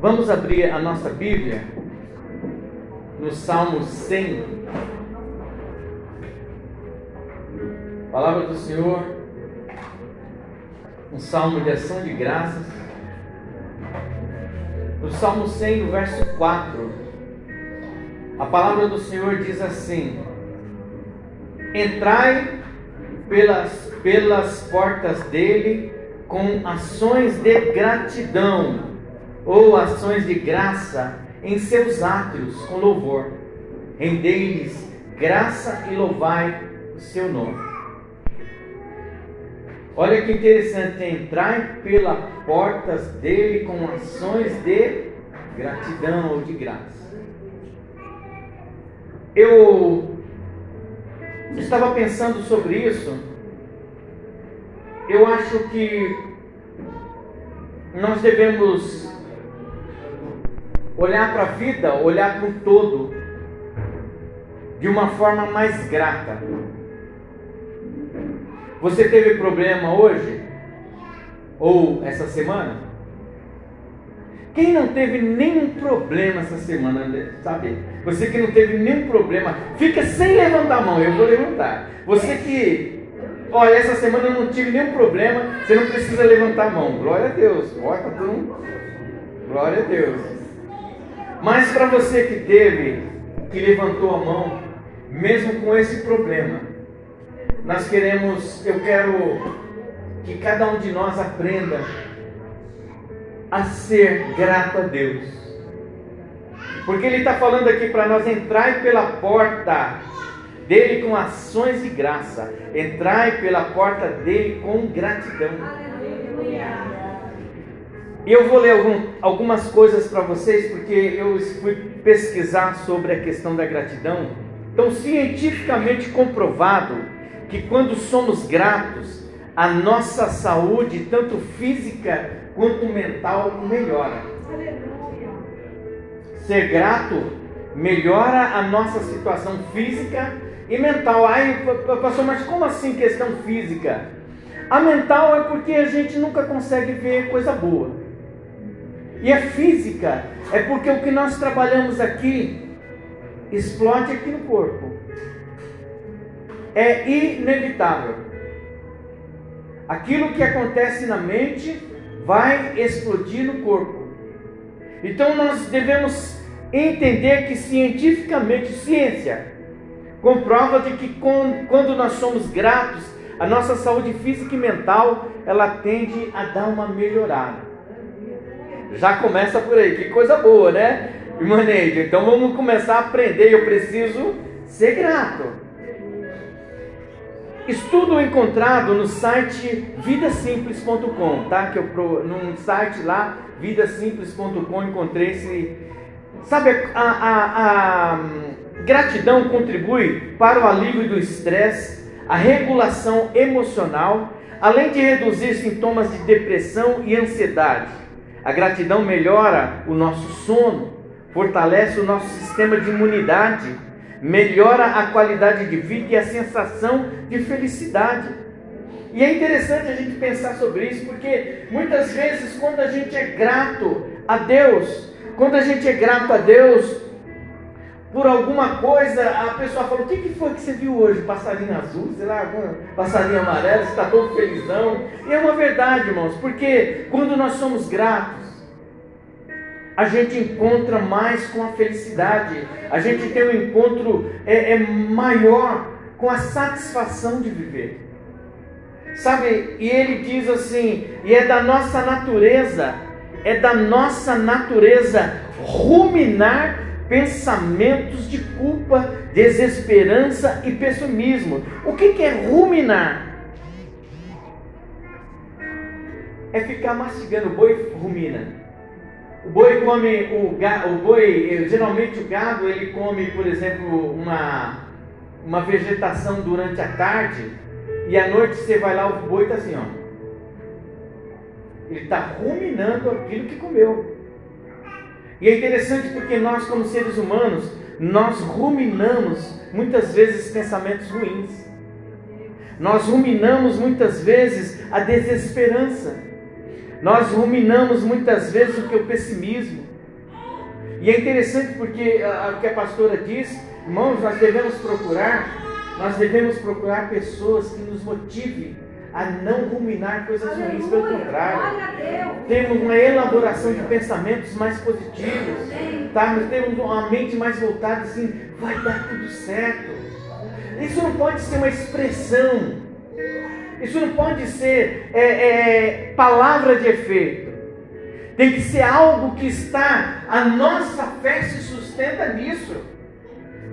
Vamos abrir a nossa Bíblia no Salmo 100. Palavra do Senhor, um salmo de ação de graças. No Salmo 100, no verso 4, a palavra do Senhor diz assim: Entrai pelas, pelas portas dele com ações de gratidão ou ações de graça em seus átrios com louvor. Rendei-lhes graça e louvai o seu nome. Olha que interessante, entrar pelas portas dele com ações de gratidão ou de graça. Eu estava pensando sobre isso. Eu acho que nós devemos olhar para a vida, olhar para o todo, de uma forma mais grata. Você teve problema hoje? Ou essa semana? Quem não teve nenhum problema essa semana, sabe? Você que não teve nenhum problema, fica sem levantar a mão, eu vou levantar. Você que, olha, essa semana eu não tive nenhum problema, você não precisa levantar a mão. Glória a Deus. Olha, tá tudo. Glória a Deus. Mas para você que teve, que levantou a mão, mesmo com esse problema, nós queremos, eu quero que cada um de nós aprenda a ser grato a Deus. Porque Ele está falando aqui para nós entrar pela porta dele com ações de graça. Entrai pela porta dele com gratidão. Aleluia. E eu vou ler algum, algumas coisas para vocês, porque eu fui pesquisar sobre a questão da gratidão. Então, cientificamente comprovado que quando somos gratos, a nossa saúde, tanto física quanto mental, melhora. Aleluia. Ser grato melhora a nossa situação física e mental. Ai, pastor, mas como assim questão física? A mental é porque a gente nunca consegue ver coisa boa. E é física, é porque o que nós trabalhamos aqui explode aqui no corpo. É inevitável. Aquilo que acontece na mente vai explodir no corpo. Então nós devemos entender que cientificamente, ciência, comprova de que quando nós somos gratos, a nossa saúde física e mental, ela tende a dar uma melhorada. Já começa por aí, que coisa boa, né? Neide, então vamos começar a aprender. Eu preciso ser grato. Estudo encontrado no site vidasimples.com, tá? Que eu num site lá vidasimples.com encontrei esse. Sabe a, a, a gratidão contribui para o alívio do estresse, a regulação emocional, além de reduzir sintomas de depressão e ansiedade. A gratidão melhora o nosso sono, fortalece o nosso sistema de imunidade, melhora a qualidade de vida e a sensação de felicidade. E é interessante a gente pensar sobre isso, porque muitas vezes, quando a gente é grato a Deus, quando a gente é grato a Deus, por alguma coisa, a pessoa fala: O que, que foi que você viu hoje? Passarinho azul, sei lá, passarinho amarelo, você está todo felizão. E é uma verdade, irmãos, porque quando nós somos gratos, a gente encontra mais com a felicidade, a gente tem um encontro é, é maior com a satisfação de viver. Sabe, e ele diz assim: e é da nossa natureza, é da nossa natureza ruminar pensamentos de culpa, desesperança e pessimismo. O que, é ruminar? É ficar mastigando. O boi rumina. O boi come o, o boi, geralmente o gado ele come, por exemplo, uma uma vegetação durante a tarde e à noite você vai lá o boi está assim, ó. Ele está ruminando aquilo que comeu. E é interessante porque nós, como seres humanos, nós ruminamos muitas vezes pensamentos ruins. Nós ruminamos muitas vezes a desesperança. Nós ruminamos muitas vezes o que é o pessimismo. E é interessante porque o que a pastora diz, irmãos, nós devemos procurar, nós devemos procurar pessoas que nos motivem a não ruminar coisas Aleluia, ruins, pelo contrário. Temos uma elaboração de pensamentos mais positivos, tá? Nós temos uma mente mais voltada assim, vai dar tudo certo. Isso não pode ser uma expressão, isso não pode ser é, é, palavra de efeito. Tem que ser algo que está, a nossa fé se sustenta nisso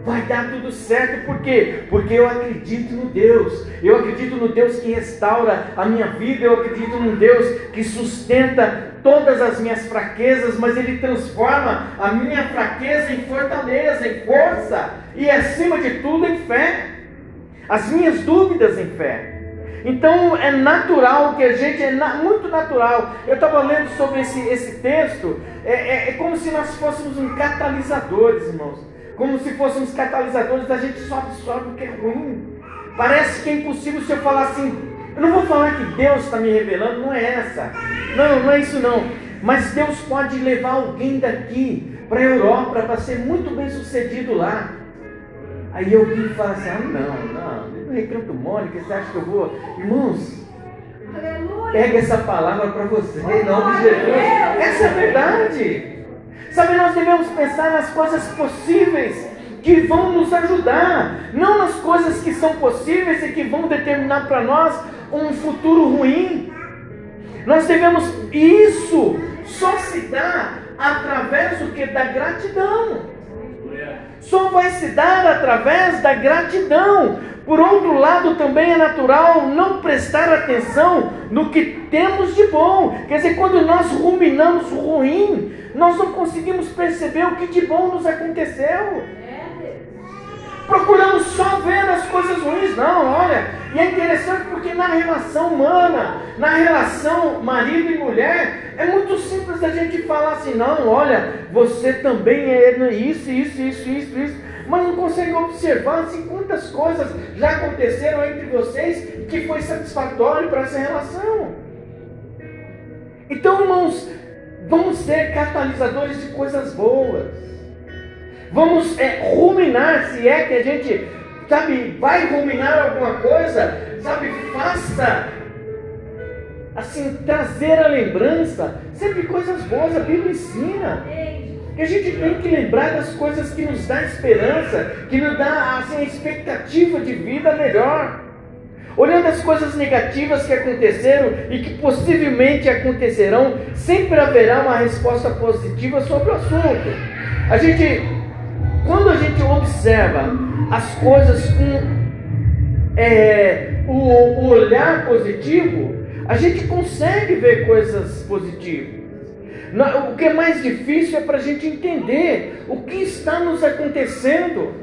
vai dar tudo certo, por quê? Porque eu acredito no Deus, eu acredito no Deus que restaura a minha vida, eu acredito no Deus que sustenta todas as minhas fraquezas, mas Ele transforma a minha fraqueza em fortaleza, em força e acima de tudo em fé, as minhas dúvidas em fé. Então é natural que a gente, é na, muito natural. Eu estava lendo sobre esse, esse texto, é, é, é como se nós fôssemos um catalisadores, irmãos como se fôssemos catalisadores, a gente só absorve o que é ruim. Parece que é impossível se eu falar assim, eu não vou falar que Deus está me revelando, não é essa. Não, não é isso não. Mas Deus pode levar alguém daqui para a Europa para ser muito bem sucedido lá. Aí alguém fala assim, ah não, não, no Recanto Mônica, você acha que eu vou? Irmãos, pega essa palavra para você, em nome de Jesus. Essa é a verdade. Sabe, nós devemos pensar nas coisas possíveis que vão nos ajudar, não nas coisas que são possíveis e que vão determinar para nós um futuro ruim. Nós devemos, isso só se dá através do que? Da gratidão. Só vai se dar através da gratidão. Por outro lado, também é natural não prestar atenção no que temos de bom. Quer dizer, quando nós ruminamos o ruim, nós não conseguimos perceber o que de bom nos aconteceu. Procuramos só ver as coisas ruins, não, olha. E é interessante porque na relação humana, na relação marido e mulher, é muito simples a gente falar assim, não, olha, você também é isso, isso, isso, isso, isso. Mas não consegue observar assim quantas coisas já aconteceram entre vocês que foi satisfatório para essa relação. Então, irmãos, Vamos ser catalisadores de coisas boas. Vamos é, ruminar, se é que a gente, sabe, vai ruminar alguma coisa, sabe, faça, assim, trazer a lembrança, sempre coisas boas, a Bíblia ensina. Que a gente tem que lembrar das coisas que nos dá esperança, que nos dá assim, a expectativa de vida melhor. Olhando as coisas negativas que aconteceram e que possivelmente acontecerão, sempre haverá uma resposta positiva sobre o assunto. A gente, quando a gente observa as coisas com é, o, o olhar positivo, a gente consegue ver coisas positivas. O que é mais difícil é para a gente entender o que está nos acontecendo.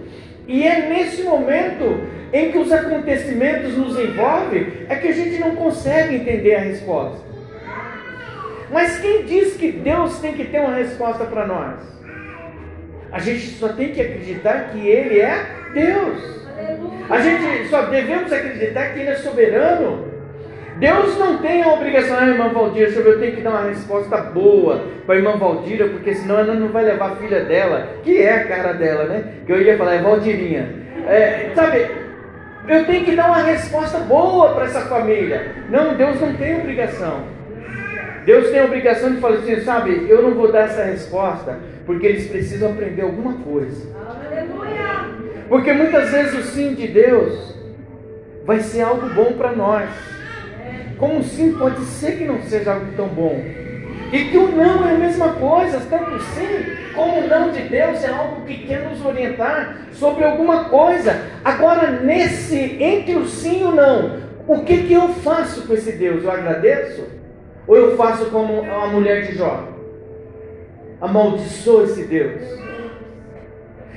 E é nesse momento em que os acontecimentos nos envolvem, é que a gente não consegue entender a resposta. Mas quem diz que Deus tem que ter uma resposta para nós? A gente só tem que acreditar que Ele é Deus. A gente só devemos acreditar que Ele é soberano. Deus não tem a obrigação, ah, irmã Valdira, eu tenho que dar uma resposta boa para a irmã Valdira, porque senão ela não vai levar a filha dela, que é a cara dela, né? Que eu ia falar, é Valdirinha. É, sabe, eu tenho que dar uma resposta boa para essa família. Não, Deus não tem obrigação. Deus tem a obrigação de falar assim, sabe, eu não vou dar essa resposta, porque eles precisam aprender alguma coisa. Aleluia! Porque muitas vezes o sim de Deus vai ser algo bom para nós. Como o sim pode ser que não seja algo tão bom. E que o não é a mesma coisa, tanto sim como o não de Deus é algo que quer nos orientar sobre alguma coisa. Agora, nesse, entre o sim e o não, o que, que eu faço com esse Deus? Eu agradeço? Ou eu faço como a mulher de Jó? Amaldiçoa esse Deus.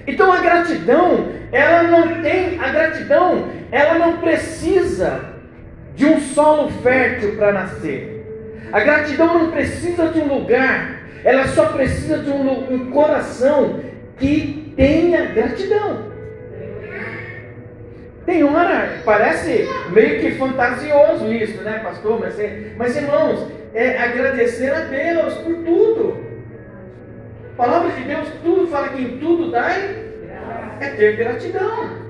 Então a gratidão, ela não tem, a gratidão, ela não precisa de um solo fértil para nascer. A gratidão não precisa de um lugar, ela só precisa de um, um coração que tenha gratidão. Tem hora, parece meio que fantasioso isso, né, pastor? Mas, mas irmãos, é agradecer a Deus por tudo. A palavra de Deus, tudo fala que em tudo dai é ter gratidão.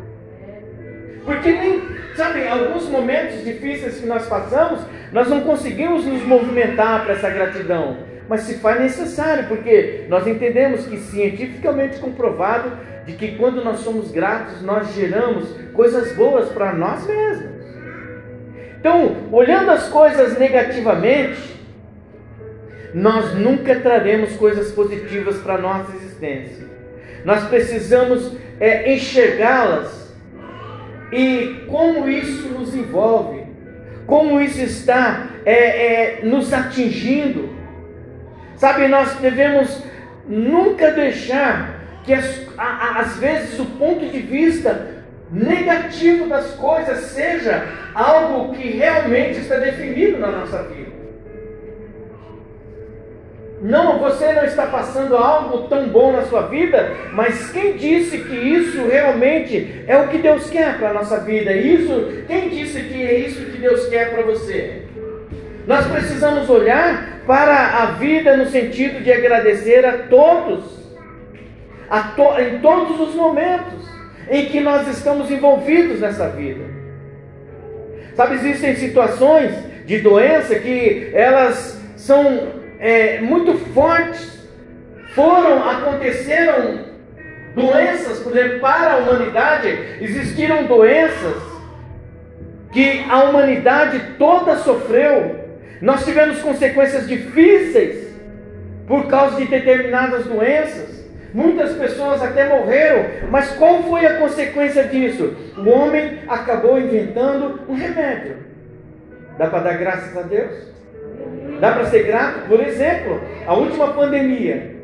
Porque nem, sabe, alguns momentos difíceis que nós passamos, nós não conseguimos nos movimentar para essa gratidão. Mas se faz necessário, porque nós entendemos que cientificamente comprovado de que quando nós somos gratos, nós geramos coisas boas para nós mesmos. Então, olhando as coisas negativamente, nós nunca traremos coisas positivas para a nossa existência. Nós precisamos é, enxergá-las e como isso nos envolve, como isso está é, é, nos atingindo. Sabe, nós devemos nunca deixar que as, a, às vezes o ponto de vista negativo das coisas seja algo que realmente está definido na nossa vida. Não, você não está passando algo tão bom na sua vida, mas quem disse que isso realmente é o que Deus quer para a nossa vida? Isso, quem disse que é isso que Deus quer para você? Nós precisamos olhar para a vida no sentido de agradecer a todos, a to, em todos os momentos em que nós estamos envolvidos nessa vida. Sabe, existem situações de doença que elas são é, muito fortes. Foram, aconteceram doenças, por exemplo, para a humanidade, existiram doenças que a humanidade toda sofreu. Nós tivemos consequências difíceis por causa de determinadas doenças. Muitas pessoas até morreram, mas qual foi a consequência disso? O homem acabou inventando um remédio. Dá para dar graças a Deus? Dá para ser grato? Por exemplo, a última pandemia.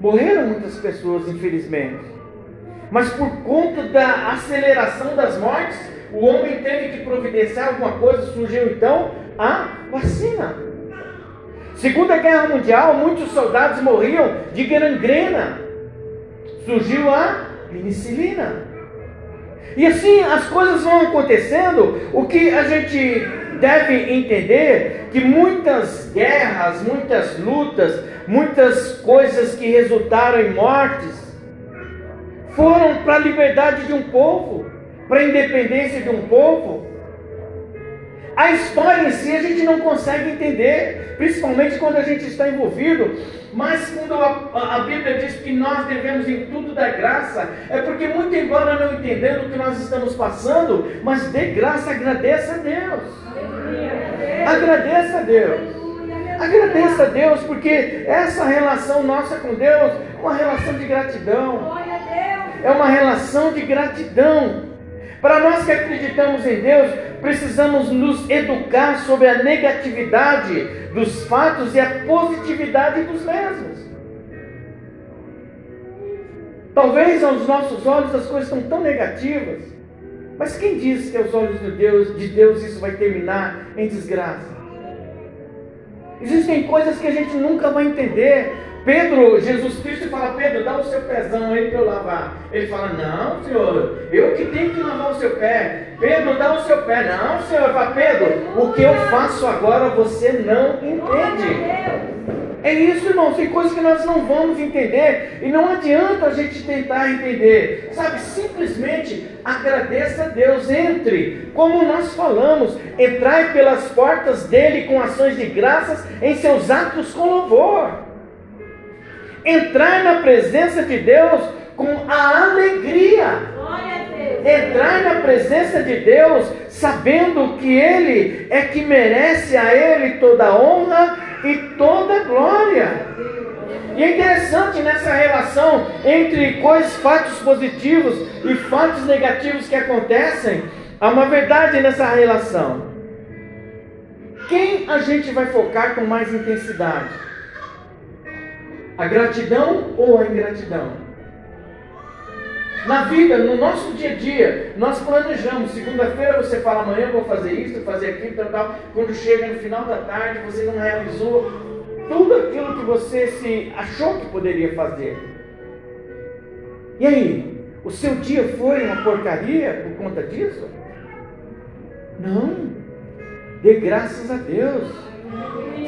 Morreram muitas pessoas, infelizmente. Mas por conta da aceleração das mortes, o homem teve que providenciar alguma coisa, surgiu então a vacina. Segunda Guerra Mundial, muitos soldados morriam de gangrena. Surgiu a penicilina. E assim as coisas vão acontecendo. O que a gente deve entender que muitas guerras, muitas lutas, muitas coisas que resultaram em mortes foram para a liberdade de um povo, para a independência de um povo. A história em si a gente não consegue entender, principalmente quando a gente está envolvido. Mas quando a, a, Bíblia diz que nós devemos em tudo dar graça, é porque, muito embora não entendendo o que nós estamos passando, mas dê graça, agradeça a Deus. Agradeça a Deus. Agradeça a Deus, porque essa relação nossa com Deus é uma relação de gratidão. É uma relação de gratidão. Para nós que acreditamos em Deus, precisamos nos educar sobre a negatividade dos fatos e a positividade dos mesmos. Talvez aos nossos olhos as coisas estão tão negativas, mas quem diz que aos olhos de Deus, de Deus isso vai terminar em desgraça? Existem coisas que a gente nunca vai entender, Pedro, Jesus Cristo fala, Pedro, dá o seu pezão aí para eu lavar. Ele fala, não, senhor, eu que tenho que lavar o seu pé. Pedro, dá o seu pé. Não, senhor, fala, Pedro, o que eu faço agora você não entende. É isso, irmão. Tem coisas que nós não vamos entender e não adianta a gente tentar entender. Sabe, simplesmente agradeça a Deus. Entre, como nós falamos, entrai pelas portas dele com ações de graças em seus atos com louvor entrar na presença de Deus com a alegria. Entrar na presença de Deus sabendo que Ele é que merece a Ele toda honra e toda glória. E é interessante nessa relação entre coisas, fatos positivos e fatos negativos que acontecem, há uma verdade nessa relação. Quem a gente vai focar com mais intensidade? A gratidão ou a ingratidão? Na vida, no nosso dia a dia, nós planejamos. Segunda-feira você fala, amanhã eu vou fazer isso, fazer aquilo, tal, tal. Quando chega no final da tarde, você não realizou tudo aquilo que você se achou que poderia fazer. E aí? O seu dia foi uma porcaria por conta disso? Não. Dê graças a Deus.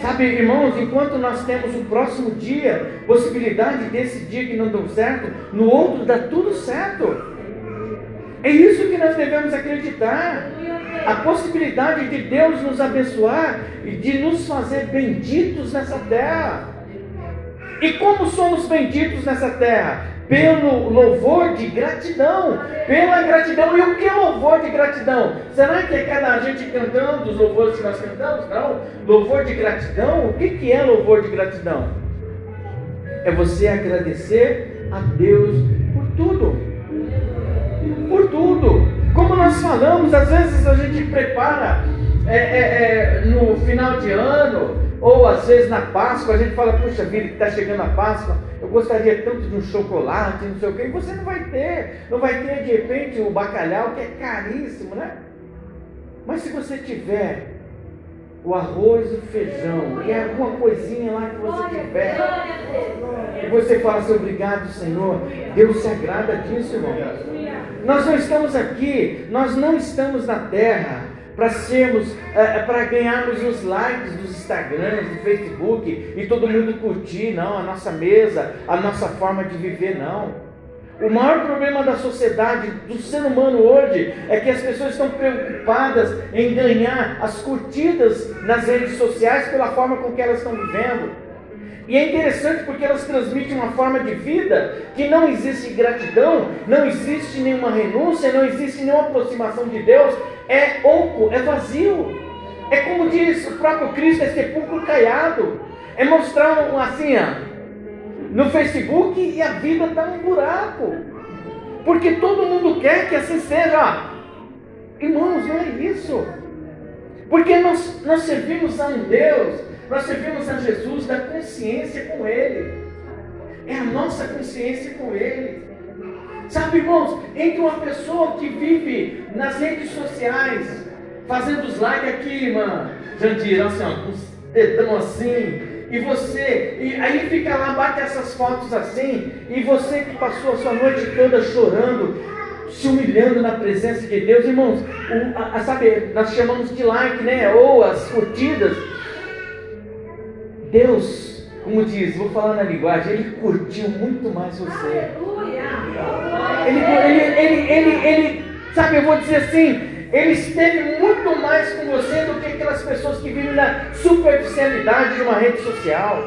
Sabe, irmãos, enquanto nós temos o próximo dia, possibilidade desse dia que não deu certo, no outro dá tudo certo. É isso que nós devemos acreditar. A possibilidade de Deus nos abençoar e de nos fazer benditos nessa terra. E como somos benditos nessa terra? Pelo louvor de gratidão, pela gratidão. E o que é louvor de gratidão? Será que é cada gente cantando os louvores que nós cantamos? Não. Louvor de gratidão, o que, que é louvor de gratidão? É você agradecer a Deus por tudo por tudo. Como nós falamos, às vezes a gente prepara é, é, é, no final de ano, ou às vezes na Páscoa, a gente fala, puxa vida, está chegando a Páscoa, eu gostaria tanto de um chocolate, não sei o quê, e você não vai ter. Não vai ter, de repente, o bacalhau, que é caríssimo, né? Mas se você tiver o arroz o feijão, e alguma coisinha lá que você tiver, e você fala assim, obrigado, Senhor, Deus se agrada disso, irmão. Nós não estamos aqui, nós não estamos na terra para sermos, é, para ganharmos os likes dos Instagrams, do Facebook e todo mundo curtir, não, a nossa mesa, a nossa forma de viver, não. O maior problema da sociedade, do ser humano hoje, é que as pessoas estão preocupadas em ganhar as curtidas nas redes sociais pela forma com que elas estão vivendo. E é interessante porque elas transmitem uma forma de vida que não existe gratidão, não existe nenhuma renúncia, não existe nenhuma aproximação de Deus. É oco, é vazio. É como diz o próprio Cristo, é sepulcro caiado. É mostrar um, assim, ó, no Facebook e a vida está um buraco. Porque todo mundo quer que assim seja. Irmãos, não é isso. Porque nós, nós servimos a um Deus nós servimos a Jesus da consciência com Ele. É a nossa consciência com Ele. Sabe, irmãos, entre uma pessoa que vive nas redes sociais, fazendo os likes aqui, irmã, Jandir, assim, ó, com os dedão assim, e você, e aí fica lá, bate essas fotos assim, e você que passou a sua noite toda chorando, se humilhando na presença de Deus, irmãos, o, a, a, sabe, nós chamamos de like, né? Ou as curtidas, Deus, como diz, vou falar na linguagem, Ele curtiu muito mais você. Ele, ele, ele, ele, ele, sabe, eu vou dizer assim, ele esteve muito mais com você do que aquelas pessoas que vivem na superficialidade de uma rede social.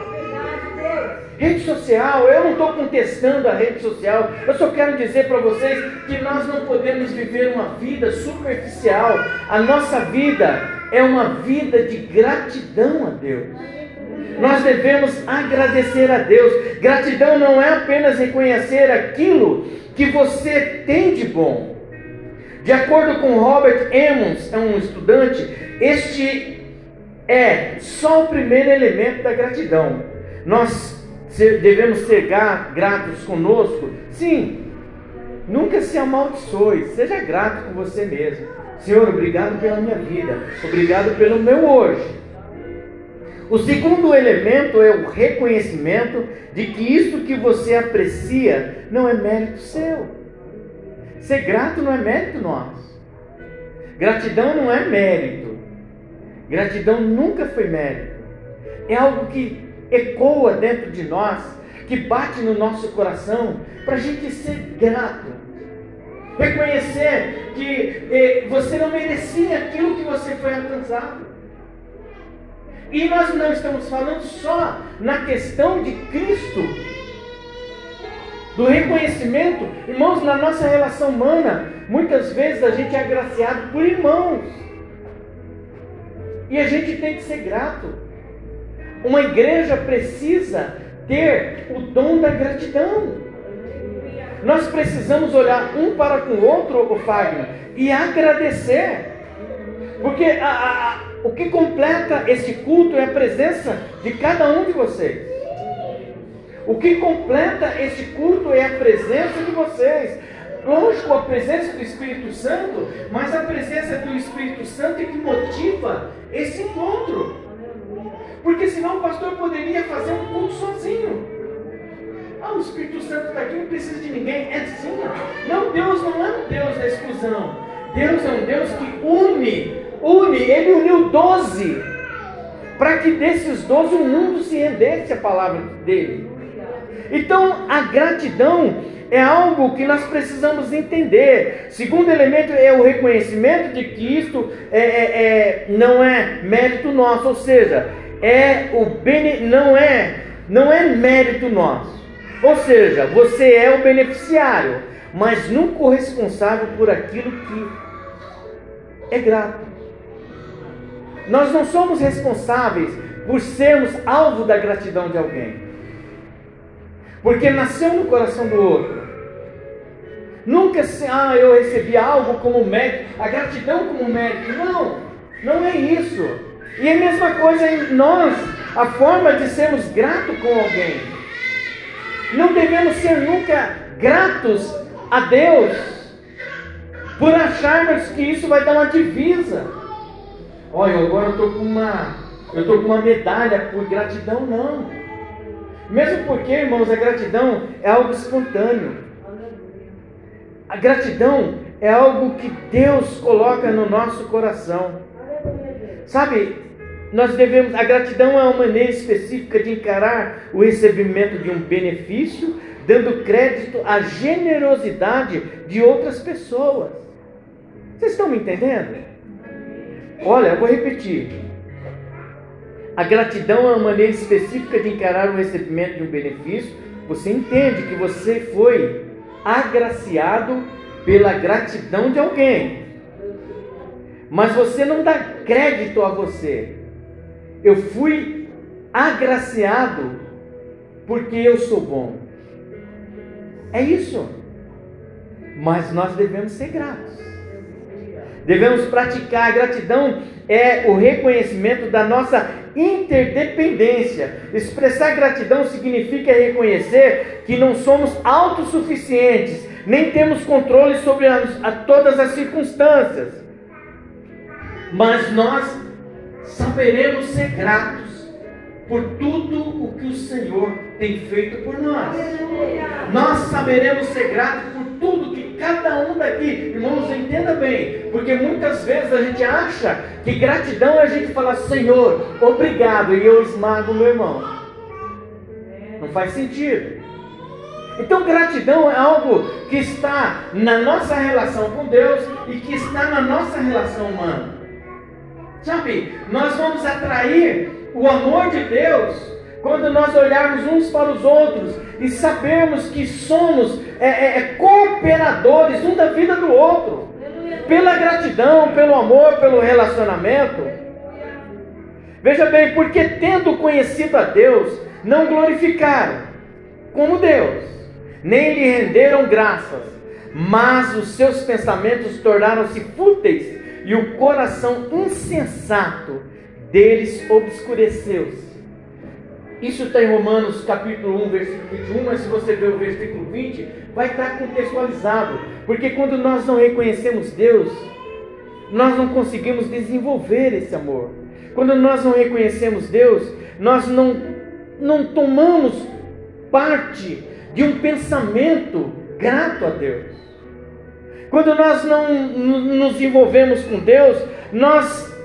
Rede social, eu não estou contestando a rede social, eu só quero dizer para vocês que nós não podemos viver uma vida superficial. A nossa vida é uma vida de gratidão a Deus nós devemos agradecer a Deus. Gratidão não é apenas reconhecer aquilo que você tem de bom. De acordo com Robert Emmons, é um estudante, este é só o primeiro elemento da gratidão. Nós devemos ser gratos conosco? Sim. Nunca se amaldiçoe, seja grato com você mesmo. Senhor, obrigado pela minha vida, obrigado pelo meu hoje. O segundo elemento é o reconhecimento de que isso que você aprecia não é mérito seu. Ser grato não é mérito nosso. Gratidão não é mérito. Gratidão nunca foi mérito. É algo que ecoa dentro de nós, que bate no nosso coração, para a gente ser grato. Reconhecer que eh, você não merecia aquilo que você foi alcançado. E nós não estamos falando só na questão de Cristo, do reconhecimento. Irmãos, na nossa relação humana, muitas vezes a gente é agraciado por irmãos. E a gente tem que ser grato. Uma igreja precisa ter o dom da gratidão. Nós precisamos olhar um para com o outro, o Fagner, e agradecer. Porque a, a, o que completa esse culto é a presença de cada um de vocês. O que completa esse culto é a presença de vocês. Lógico, a presença do Espírito Santo, mas a presença do Espírito Santo é que motiva esse encontro. Porque senão o pastor poderia fazer um culto sozinho. Ah, o Espírito Santo está aqui, não precisa de ninguém. É sim. Não, Deus não é um Deus da exclusão. Deus é um Deus que une une, ele uniu doze para que desses doze o mundo se rendesse à palavra dele. Então, a gratidão é algo que nós precisamos entender. Segundo elemento é o reconhecimento de que isto é, é, é, não é mérito nosso, ou seja, é o bene, não é não é mérito nosso. Ou seja, você é o beneficiário, mas nunca o responsável por aquilo que é grato. Nós não somos responsáveis por sermos alvo da gratidão de alguém. Porque nasceu no coração do outro. Nunca se, ah, eu recebi algo como mérito, a gratidão como mérito. Não, não é isso. E é a mesma coisa em nós, a forma de sermos gratos com alguém. Não devemos ser nunca gratos a Deus por acharmos que isso vai dar uma divisa. Olha, agora eu estou com uma, eu estou com uma medalha por gratidão, não. Mesmo porque, irmãos, a gratidão é algo espontâneo. A gratidão é algo que Deus coloca no nosso coração. Sabe, nós devemos, a gratidão é uma maneira específica de encarar o recebimento de um benefício, dando crédito à generosidade de outras pessoas. Vocês estão me entendendo? Olha, eu vou repetir. A gratidão é uma maneira específica de encarar o recebimento de um benefício. Você entende que você foi agraciado pela gratidão de alguém. Mas você não dá crédito a você. Eu fui agraciado porque eu sou bom. É isso. Mas nós devemos ser gratos. Devemos praticar a gratidão é o reconhecimento da nossa interdependência. Expressar gratidão significa reconhecer que não somos autossuficientes, nem temos controle sobre a, a todas as circunstâncias. Mas nós saberemos ser gratos por tudo o que o Senhor tem feito por nós. Nós saberemos ser gratos tudo que cada um daqui, irmãos, entenda bem, porque muitas vezes a gente acha que gratidão é a gente falar, Senhor, obrigado, e eu esmago meu irmão. Não faz sentido. Então, gratidão é algo que está na nossa relação com Deus e que está na nossa relação humana. Sabe, nós vamos atrair o amor de Deus quando nós olharmos uns para os outros e sabermos que somos é, é, é, cooperadores um da vida do outro, pela gratidão, pelo amor, pelo relacionamento. Veja bem, porque tendo conhecido a Deus, não glorificaram como Deus, nem lhe renderam graças, mas os seus pensamentos tornaram-se fúteis e o coração insensato deles obscureceu-se. Isso está em Romanos capítulo 1, versículo 21, mas se você ver o versículo 20, vai estar contextualizado. Porque quando nós não reconhecemos Deus, nós não conseguimos desenvolver esse amor. Quando nós não reconhecemos Deus, nós não, não tomamos parte de um pensamento grato a Deus. Quando nós não nos envolvemos com Deus, nós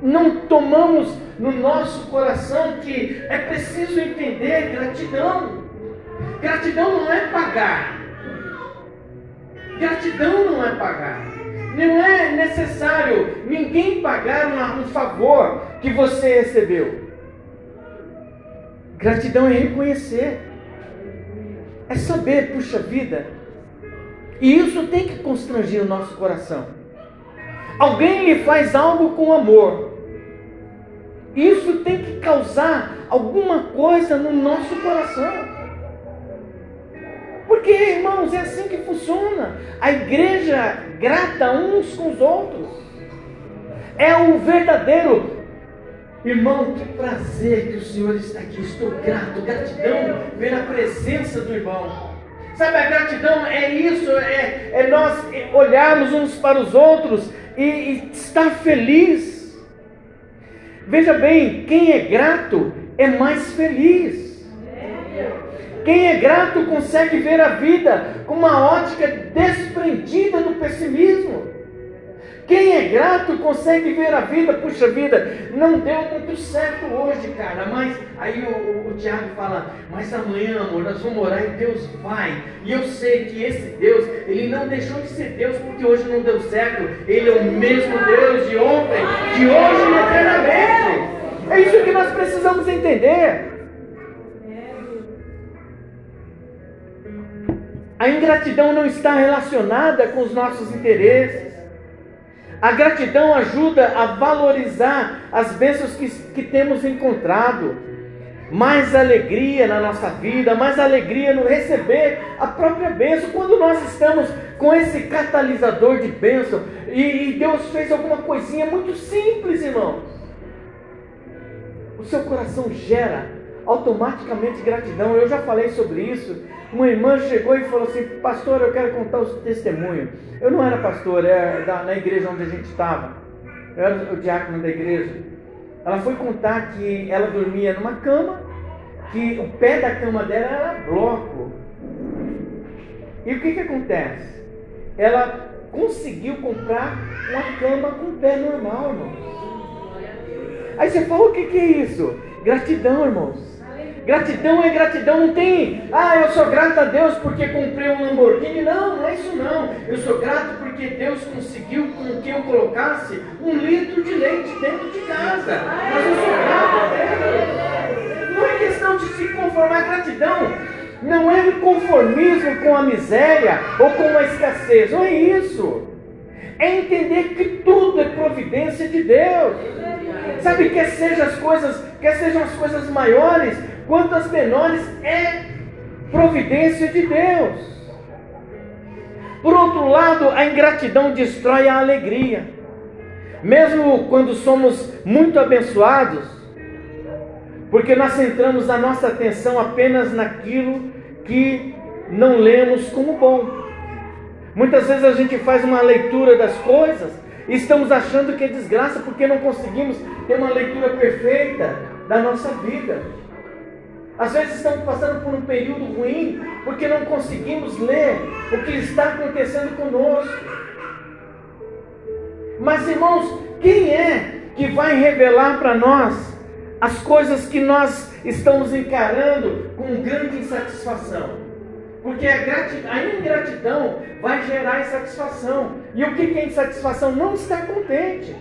não tomamos no nosso coração que é preciso entender gratidão. Gratidão não é pagar. Gratidão não é pagar. Não é necessário ninguém pagar um favor que você recebeu. Gratidão é reconhecer, é saber, puxa vida, e isso tem que constranger o nosso coração. Alguém lhe faz algo com amor, isso tem que causar alguma coisa no nosso coração. Porque, irmãos, é assim que funciona. A igreja grata uns com os outros. É o verdadeiro. Irmão, que prazer que o Senhor está aqui. Estou grato, gratidão pela presença do irmão. Sabe, a gratidão é isso, é, é nós olharmos uns para os outros e, e estar feliz Veja bem, quem é grato é mais feliz. Quem é grato consegue ver a vida com uma ótica desprendida do pessimismo. Quem é grato consegue ver a vida, puxa vida, não deu muito certo hoje, cara, mas aí o, o, o Tiago fala, mas amanhã, amor, nós vamos orar e Deus vai. E eu sei que esse Deus, ele não deixou de ser Deus porque hoje não deu certo. Ele é o mesmo Deus de ontem, de hoje e eternamente. É isso que nós precisamos entender. A ingratidão não está relacionada com os nossos interesses. A gratidão ajuda a valorizar as bênçãos que, que temos encontrado. Mais alegria na nossa vida, mais alegria no receber a própria bênção. Quando nós estamos com esse catalisador de bênção e, e Deus fez alguma coisinha muito simples, irmãos, o seu coração gera automaticamente gratidão. Eu já falei sobre isso uma irmã chegou e falou assim: Pastor, eu quero contar o testemunho. Eu não era pastor, era da, na igreja onde a gente estava. Eu era o diácono da igreja. Ela foi contar que ela dormia numa cama, que o pé da cama dela era bloco. E o que, que acontece? Ela conseguiu comprar uma cama com pé normal, irmão. Aí você fala: o que, que é isso? Gratidão, irmãos. Gratidão é gratidão, não tem, ah, eu sou grato a Deus porque comprei um Lamborghini. Não, não é isso não. Eu sou grato porque Deus conseguiu com que eu colocasse um litro de leite dentro de casa. Mas eu sou grato a Deus. Não é questão de se conformar, gratidão não é conformismo com a miséria ou com a escassez, não é isso. É entender que tudo é providência de Deus. Sabe, quer sejam as coisas, quer sejam as coisas maiores, quanto as menores, é providência de Deus. Por outro lado, a ingratidão destrói a alegria. Mesmo quando somos muito abençoados, porque nós centramos a nossa atenção apenas naquilo que não lemos como bom. Muitas vezes a gente faz uma leitura das coisas e estamos achando que é desgraça porque não conseguimos ter uma leitura perfeita da nossa vida. Às vezes estamos passando por um período ruim porque não conseguimos ler o que está acontecendo conosco. Mas irmãos, quem é que vai revelar para nós as coisas que nós estamos encarando com grande insatisfação? Porque a, a ingratidão vai gerar insatisfação. E o que é insatisfação? Não estar contente.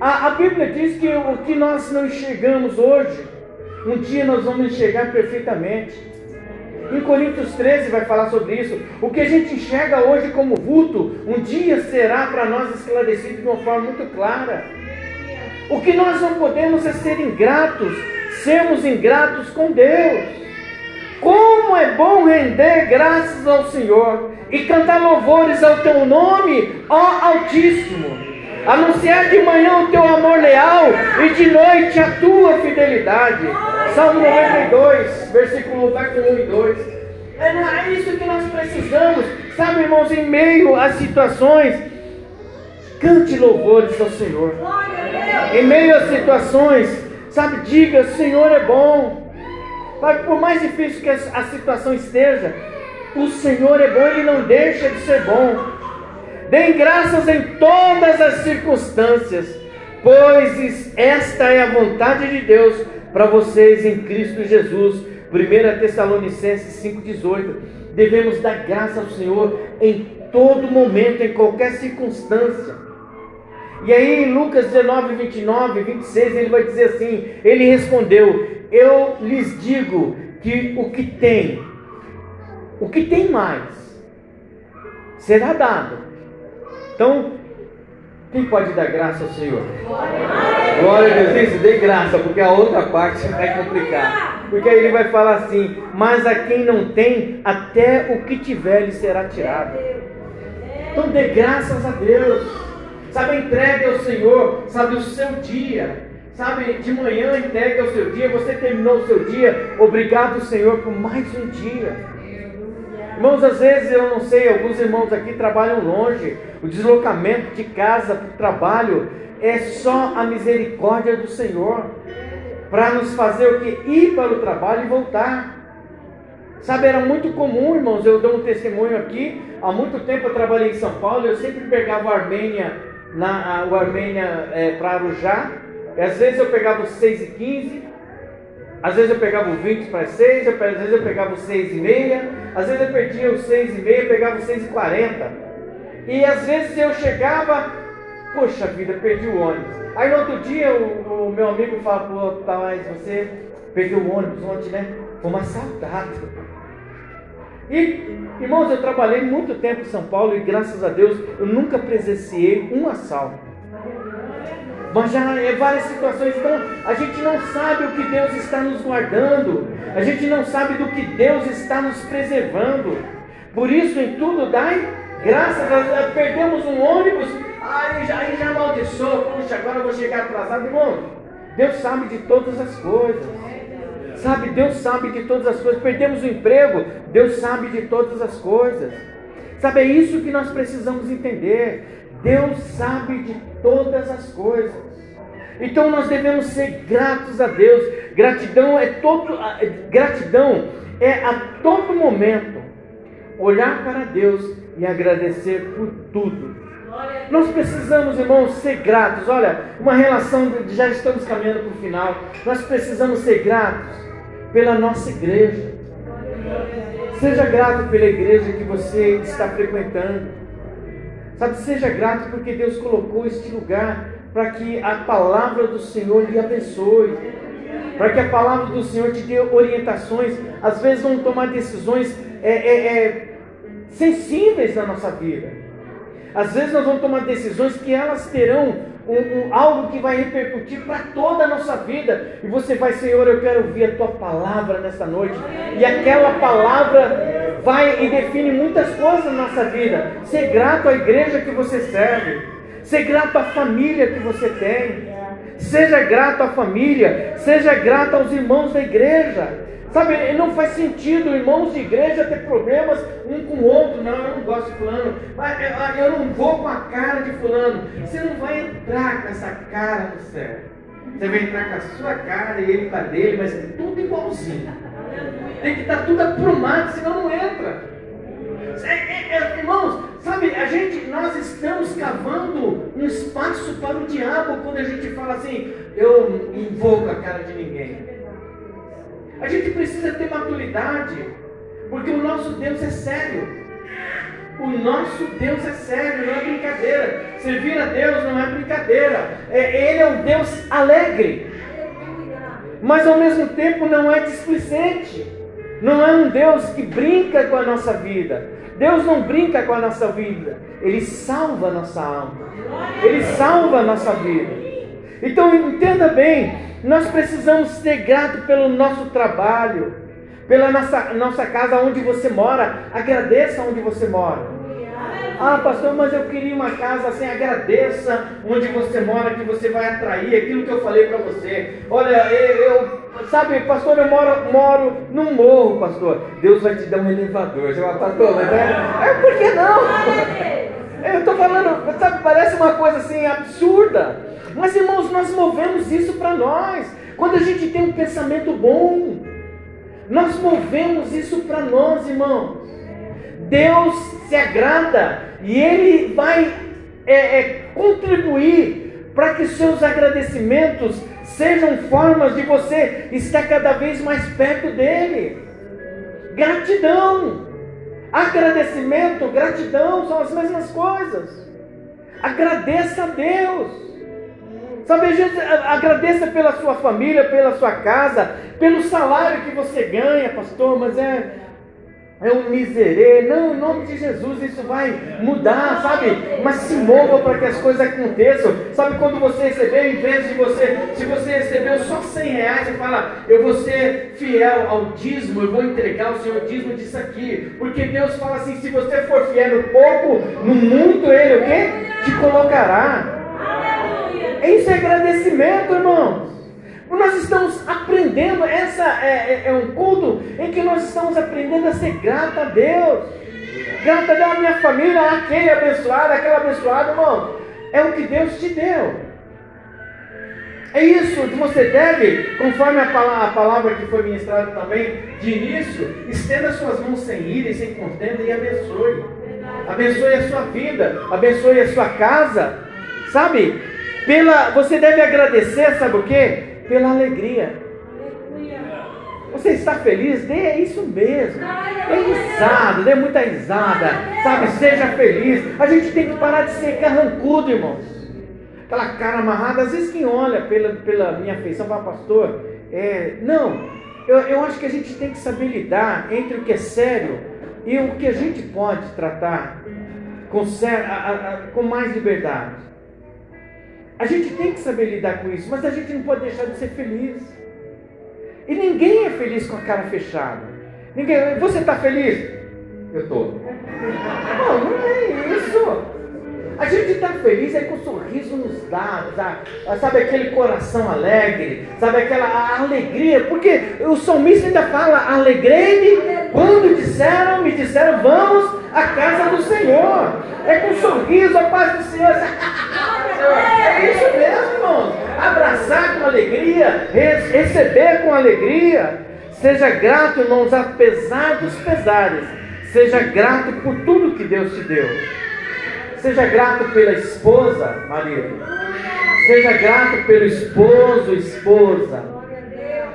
A, a Bíblia diz que o que nós não enxergamos hoje, um dia nós vamos enxergar perfeitamente. Em Coríntios 13 vai falar sobre isso. O que a gente enxerga hoje como vulto, um dia será para nós esclarecido de uma forma muito clara. O que nós não podemos é ser ingratos, sermos ingratos com Deus. Como é bom render graças ao Senhor e cantar louvores ao teu nome, ó Altíssimo. Anunciar de manhã o teu amor leal e de noite a tua fidelidade. Salmo 92, versículo 1 e 2. É, é isso que nós precisamos, sabe, irmãos, em meio às situações, cante louvores ao Senhor. Em meio às situações, sabe, diga: Senhor é bom. Por mais difícil que a situação esteja, o Senhor é bom, Ele não deixa de ser bom. Deem graças em todas as circunstâncias, pois esta é a vontade de Deus para vocês em Cristo Jesus. 1 Tessalonicenses 5,18. Devemos dar graça ao Senhor em todo momento, em qualquer circunstância. E aí em Lucas 19, 29, 26, ele vai dizer assim: Ele respondeu: Eu lhes digo que o que tem, o que tem mais, será dado então, quem pode dar graça ao Senhor? Glória a Deus, isso, dê graça, porque a outra parte vai complicar. Porque aí ele vai falar assim: Mas a quem não tem, até o que tiver lhe será tirado. Então dê graças a Deus. Sabe, entregue ao Senhor, sabe, o seu dia. Sabe, de manhã entregue ao seu dia. Você terminou o seu dia. Obrigado, Senhor, por mais um dia. Irmãos, às vezes eu não sei, alguns irmãos aqui trabalham longe. O deslocamento de casa para o trabalho é só a misericórdia do Senhor para nos fazer o que? Ir para o trabalho e voltar. Sabe, era muito comum, irmãos, eu dou um testemunho aqui. Há muito tempo eu trabalhei em São Paulo, eu sempre pegava o Armênia, na, a, o Armênia é, para Arujá. E às vezes eu pegava os 6 e 15, às vezes eu pegava o 20 para 6, eu, às vezes eu pegava os 6 e meia, às vezes eu perdia os 6 e meia, pegava os 6 e 40. E às vezes eu chegava, poxa vida, perdi o ônibus. Aí no outro dia o, o meu amigo fala, pô, mas você perdeu o ônibus ontem, né? Fomos assaltados. E, irmãos, eu trabalhei muito tempo em São Paulo e graças a Deus eu nunca presenciei um assalto. Mas já é várias situações, então a gente não sabe o que Deus está nos guardando, a gente não sabe do que Deus está nos preservando. Por isso, em tudo, dai graças a. Perdemos um ônibus, aí já, aí já amaldiçoou, puxa, agora eu vou chegar atrasado. Irmão, Deus sabe de todas as coisas. Sabe, Deus sabe de todas as coisas. Perdemos o emprego, Deus sabe de todas as coisas. Sabe, é isso que nós precisamos entender. Deus sabe de todas as coisas. Então nós devemos ser gratos a Deus. Gratidão é todo, gratidão é a todo momento olhar para Deus e agradecer por tudo. Nós precisamos, irmãos, ser gratos. Olha, uma relação, já estamos caminhando para o final. Nós precisamos ser gratos pela nossa igreja. Seja grato pela igreja que você está frequentando. Sabe, seja grato porque Deus colocou este lugar para que a palavra do Senhor lhe abençoe. Para que a palavra do Senhor te dê orientações. Às vezes vão tomar decisões é, é, é, sensíveis na nossa vida. Às vezes nós vamos tomar decisões que elas terão um, um, algo que vai repercutir para toda a nossa vida. E você vai, Senhor, eu quero ouvir a tua palavra nesta noite. E aquela palavra vai e define muitas coisas na nossa vida. Ser grato à igreja que você serve. Ser grato à família que você tem. Seja grato à família. Seja grato aos irmãos da igreja. Sabe, não faz sentido irmãos de igreja ter problemas um com o outro. Não, eu não gosto de fulano. Mas eu não vou com a cara de fulano. Você não vai entrar com essa cara no céu. Você vai entrar com a sua cara e ele com a dele, mas é tudo igualzinho. Tem que estar tudo aprumado, senão não entra. É, é, é, irmãos, sabe, a gente, nós estamos cavando um espaço para o diabo quando a gente fala assim, eu invoco a cara de ninguém. A gente precisa ter maturidade, porque o nosso Deus é sério. O nosso Deus é sério, não é brincadeira. Servir a Deus não é brincadeira. É, ele é um Deus alegre, mas ao mesmo tempo não é displicente. Não é um Deus que brinca com a nossa vida. Deus não brinca com a nossa vida. Ele salva a nossa alma. Ele salva a nossa vida. Então entenda bem, nós precisamos ser gratos pelo nosso trabalho, pela nossa, nossa casa onde você mora. Agradeça onde você mora. Ah, pastor, mas eu queria uma casa assim. Agradeça onde você mora, que você vai atrair aquilo que eu falei para você. Olha, eu, eu, sabe, pastor, eu moro, moro num morro, pastor. Deus vai te dar um elevador. Você fala, pastor, mas é, é por que não? Eu estou falando, sabe, parece uma coisa assim absurda. Mas irmãos, nós movemos isso para nós. Quando a gente tem um pensamento bom, nós movemos isso para nós, irmãos. Deus se agrada e Ele vai é, é, contribuir para que seus agradecimentos sejam formas de você estar cada vez mais perto dele. Gratidão, agradecimento, gratidão são as mesmas coisas. Agradeça a Deus. Sabe, gente, agradeça pela sua família, pela sua casa, pelo salário que você ganha, pastor, mas é, é um miserê. Não, em nome de Jesus, isso vai mudar, sabe? Mas se mova para que as coisas aconteçam. Sabe quando você receber, em vez de você, se você recebeu só 100 reais, você fala, eu vou ser fiel ao dízimo, eu vou entregar o Senhor dízimo disso aqui. Porque Deus fala assim: se você for fiel no pouco, no muito Ele o quê? Te colocará. Isso é agradecimento, irmãos. Nós estamos aprendendo, essa é, é, é, um culto em que nós estamos aprendendo a ser grato a Deus. Grato a Deus, minha família, aquele abençoado, aquela abençoada, irmão. É o que Deus te deu. É isso, você deve, conforme a palavra, a palavra que foi ministrada também de início, estenda suas mãos sem ira e sem contenda e abençoe. Abençoe a sua vida, abençoe a sua casa. Sabe? Pela, você deve agradecer, sabe o quê? Pela alegria. Você está feliz? Dê isso mesmo. Dê risada, dê muita risada. Sabe? Seja feliz. A gente tem que parar de ser carrancudo, irmãos. Aquela cara amarrada. Às vezes quem olha pela, pela minha afeição para pastor, é, não. Eu, eu acho que a gente tem que saber lidar entre o que é sério e o que a gente pode tratar com, a, a, a, com mais liberdade. A gente tem que saber lidar com isso, mas a gente não pode deixar de ser feliz. E ninguém é feliz com a cara fechada. Ninguém. Você está feliz? Eu estou. Não, não é isso. A gente está feliz é com um sorriso nos dados, sabe aquele coração alegre, sabe aquela alegria, porque o salmista ainda fala, alegrei-me quando disseram, me disseram, vamos à casa do Senhor. É com sorriso, a paz do Senhor. É isso mesmo, irmãos. Abraçar com alegria, receber com alegria. Seja grato, irmãos, apesar dos pesares. Seja grato por tudo que Deus te deu. Seja grato pela esposa, marido. Seja grato pelo esposo, esposa.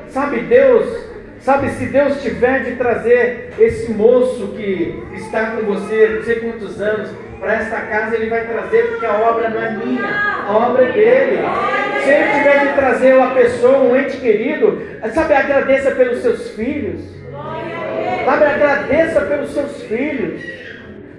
Sabe, Deus, sabe, se Deus tiver de trazer esse moço que está com você, não sei quantos anos, para esta casa, Ele vai trazer, porque a obra não é minha, a obra é dele. Se Ele tiver de trazer uma pessoa, um ente querido, sabe, agradeça pelos seus filhos. Sabe, agradeça pelos seus filhos.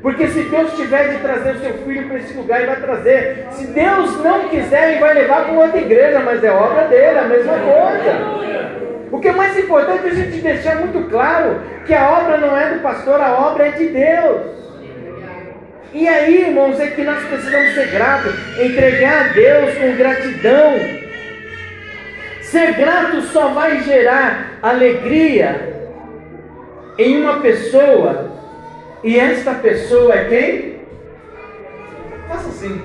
Porque se Deus tiver de trazer o seu filho para esse lugar, Ele vai trazer. Se Deus não quiser, Ele vai levar para outra igreja, mas é obra dele, a mesma coisa. O que é mais importante é a gente deixar muito claro que a obra não é do pastor, a obra é de Deus. E aí, irmãos, é que nós precisamos ser gratos, entregar a Deus com gratidão. Ser grato só vai gerar alegria em uma pessoa e esta pessoa é quem? Faça assim.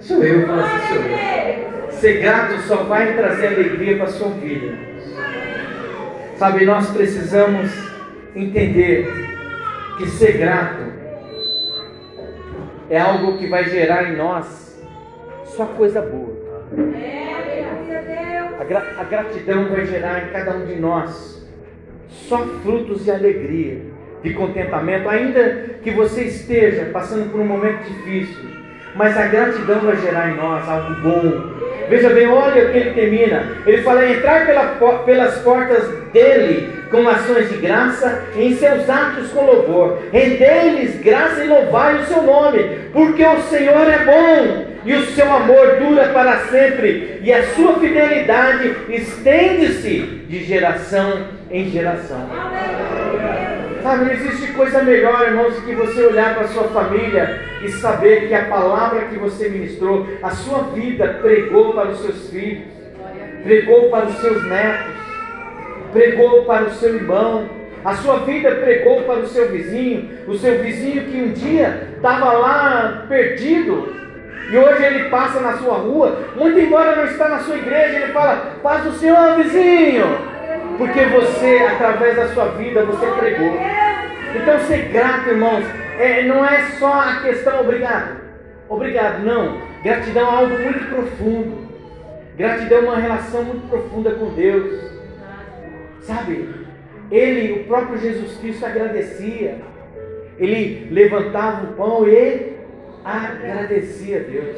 Sou eu, faça assim. Ser grato só vai trazer alegria para a sua vida. Sabe, nós precisamos entender que ser grato é algo que vai gerar em nós só coisa boa. A, gra a gratidão vai gerar em cada um de nós só frutos de alegria de contentamento, ainda que você esteja passando por um momento difícil, mas a gratidão vai gerar em nós algo bom. Veja bem, olha o que ele termina. Ele fala: entrar pela, pelas portas dele com ações de graça, em seus atos com louvor. Rendei-lhes graça e louvai o seu nome, porque o Senhor é bom e o seu amor dura para sempre, e a sua fidelidade estende-se de geração em geração. Sabe, não existe coisa melhor, irmãos, do que você olhar para a sua família e saber que a palavra que você ministrou, a sua vida pregou para os seus filhos, pregou para os seus netos, pregou para o seu irmão, a sua vida pregou para o seu vizinho, o seu vizinho que um dia estava lá perdido, e hoje ele passa na sua rua, muito embora não está na sua igreja, ele fala, paz do Senhor, vizinho. Porque você, através da sua vida, você pregou. Então ser grato, irmãos, é, não é só a questão obrigado. Obrigado, não. Gratidão é algo muito profundo. Gratidão é uma relação muito profunda com Deus. Sabe? Ele, o próprio Jesus Cristo, agradecia. Ele levantava o pão e agradecia a Deus.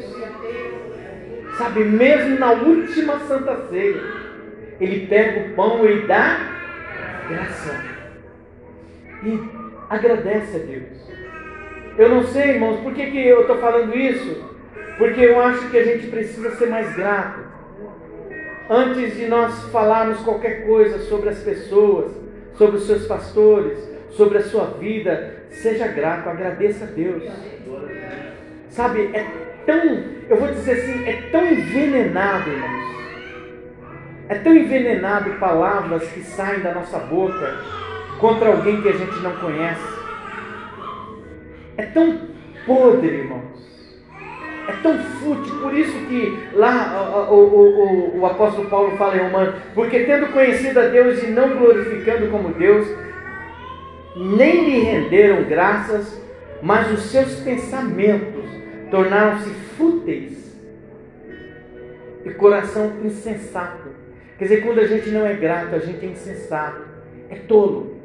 Sabe, mesmo na última Santa Ceia, ele pega o pão e dá graça. E agradece a Deus. Eu não sei, irmãos, por que, que eu estou falando isso? Porque eu acho que a gente precisa ser mais grato. Antes de nós falarmos qualquer coisa sobre as pessoas, sobre os seus pastores, sobre a sua vida, seja grato, agradeça a Deus. Sabe, é tão, eu vou dizer assim, é tão envenenado, irmãos é tão envenenado palavras que saem da nossa boca contra alguém que a gente não conhece. É tão podre, irmãos. é tão fútil, por isso que lá o, o, o, o apóstolo Paulo fala em Romanos, porque tendo conhecido a Deus e não glorificando como Deus, nem lhe renderam graças, mas os seus pensamentos tornaram-se fúteis e coração insensato. Quer dizer, quando a gente não é grato, a gente é insensato, é tolo.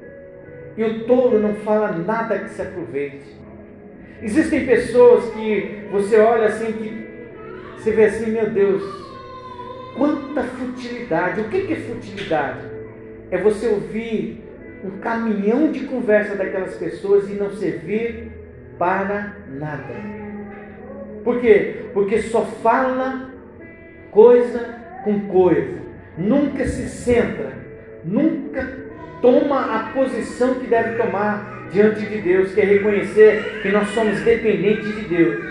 E o tolo não fala nada que se aproveite. Existem pessoas que você olha assim, que você vê assim, meu Deus, quanta futilidade. O que é futilidade? É você ouvir um caminhão de conversa daquelas pessoas e não servir para nada. Por quê? Porque só fala coisa com coisa, nunca se centra, nunca toma a posição que deve tomar diante de Deus, que é reconhecer que nós somos dependentes de Deus,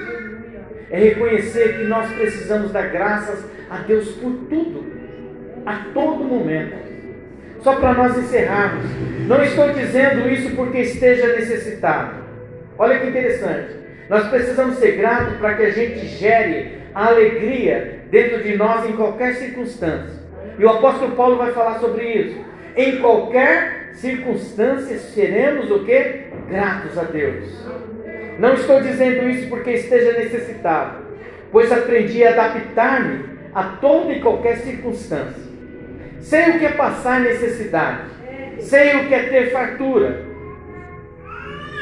é reconhecer que nós precisamos dar graças a Deus por tudo, a todo momento. Só para nós encerrarmos, não estou dizendo isso porque esteja necessitado. Olha que interessante. Nós precisamos ser gratos para que a gente gere a alegria dentro de nós em qualquer circunstância. E o apóstolo Paulo vai falar sobre isso. Em qualquer circunstância seremos o que? Gratos a Deus. Não estou dizendo isso porque esteja necessitado, pois aprendi a adaptar-me a toda e qualquer circunstância. Sei o que é passar necessidade. Sei o que é ter fartura.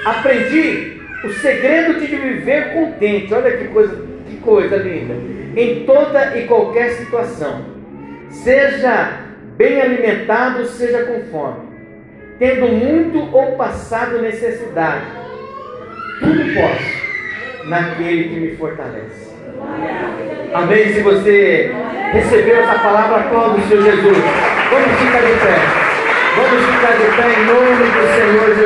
Aprendi o segredo de viver contente. Olha que coisa, que coisa linda. Em toda e qualquer situação. Seja bem alimentado, seja com fome. Tendo muito ou passado necessidade. Tudo posso naquele que me fortalece. Amém? Se você recebeu essa palavra, aplaude o Senhor Jesus. Vamos ficar de pé. Vamos ficar de pé em nome do Senhor Jesus.